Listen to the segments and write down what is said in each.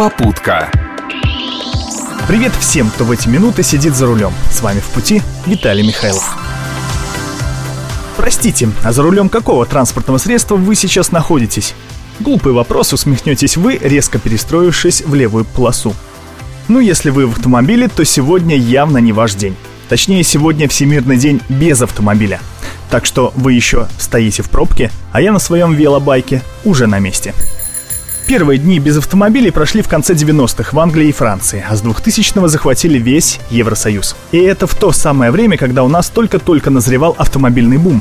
Попутка. Привет всем, кто в эти минуты сидит за рулем. С вами в пути Виталий Михайлов. Простите, а за рулем какого транспортного средства вы сейчас находитесь? Глупый вопрос, усмехнетесь вы, резко перестроившись в левую полосу. Ну, если вы в автомобиле, то сегодня явно не ваш день. Точнее, сегодня Всемирный день без автомобиля. Так что вы еще стоите в пробке, а я на своем велобайке уже на месте. Первые дни без автомобилей прошли в конце 90-х в Англии и Франции, а с 2000-го захватили весь Евросоюз. И это в то самое время, когда у нас только-только назревал автомобильный бум.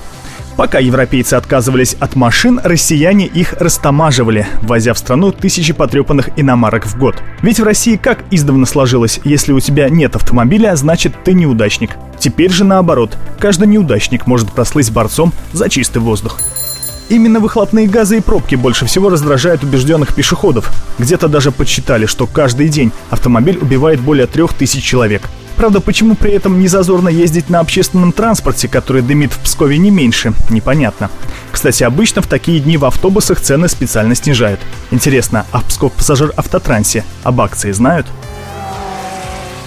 Пока европейцы отказывались от машин, россияне их растамаживали, возя в страну тысячи потрепанных иномарок в год. Ведь в России как издавна сложилось, если у тебя нет автомобиля, значит ты неудачник. Теперь же наоборот, каждый неудачник может прослыть борцом за чистый воздух. Именно выхлопные газы и пробки больше всего раздражают убежденных пешеходов. Где-то даже подсчитали, что каждый день автомобиль убивает более трех тысяч человек. Правда, почему при этом не зазорно ездить на общественном транспорте, который дымит в Пскове не меньше, непонятно. Кстати, обычно в такие дни в автобусах цены специально снижают. Интересно, а в Псков пассажир автотрансе об акции знают?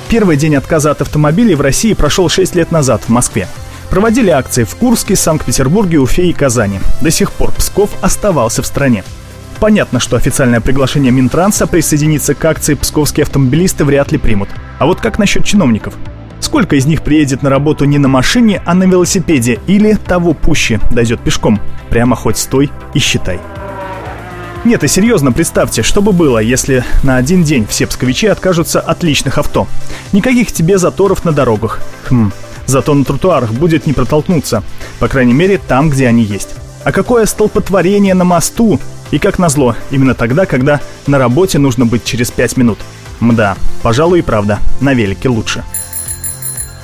Первый день отказа от автомобилей в России прошел 6 лет назад в Москве. Проводили акции в Курске, Санкт-Петербурге, Уфе и Казани. До сих пор Псков оставался в стране. Понятно, что официальное приглашение Минтранса присоединиться к акции псковские автомобилисты вряд ли примут. А вот как насчет чиновников? Сколько из них приедет на работу не на машине, а на велосипеде или того пуще дойдет пешком? Прямо хоть стой и считай. Нет, и серьезно, представьте, что бы было, если на один день все псковичи откажутся от личных авто. Никаких тебе заторов на дорогах. Хм, Зато на тротуарах будет не протолкнуться. По крайней мере, там, где они есть. А какое столпотворение на мосту! И как назло, именно тогда, когда на работе нужно быть через 5 минут. Мда, пожалуй и правда, на велике лучше.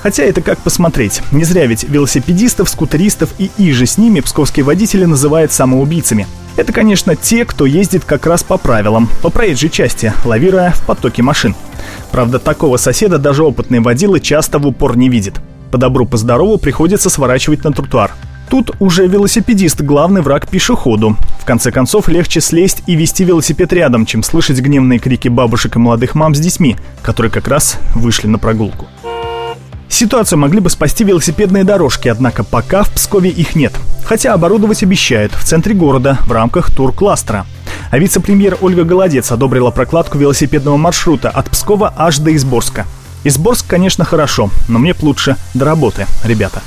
Хотя это как посмотреть. Не зря ведь велосипедистов, скутеристов и иже с ними псковские водители называют самоубийцами. Это, конечно, те, кто ездит как раз по правилам, по проезжей части, лавируя в потоке машин. Правда, такого соседа даже опытные водилы часто в упор не видят. По добру, по здорову приходится сворачивать на тротуар. Тут уже велосипедист – главный враг пешеходу. В конце концов, легче слезть и вести велосипед рядом, чем слышать гневные крики бабушек и молодых мам с детьми, которые как раз вышли на прогулку. Ситуацию могли бы спасти велосипедные дорожки, однако пока в Пскове их нет. Хотя оборудовать обещают в центре города в рамках тур-кластера. А вице-премьер Ольга Голодец одобрила прокладку велосипедного маршрута от Пскова аж до Изборска – Изборск, конечно, хорошо, но мне б лучше до работы, ребята.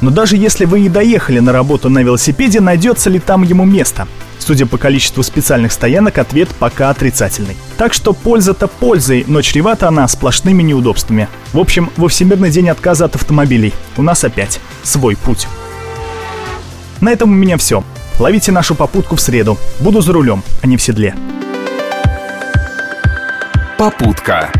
Но даже если вы и доехали на работу на велосипеде, найдется ли там ему место? Судя по количеству специальных стоянок, ответ пока отрицательный. Так что польза-то пользой, но чревата она сплошными неудобствами. В общем, во Всемирный день отказа от автомобилей у нас опять свой путь. На этом у меня все. Ловите нашу попутку в среду. Буду за рулем, а не в седле. Попутка.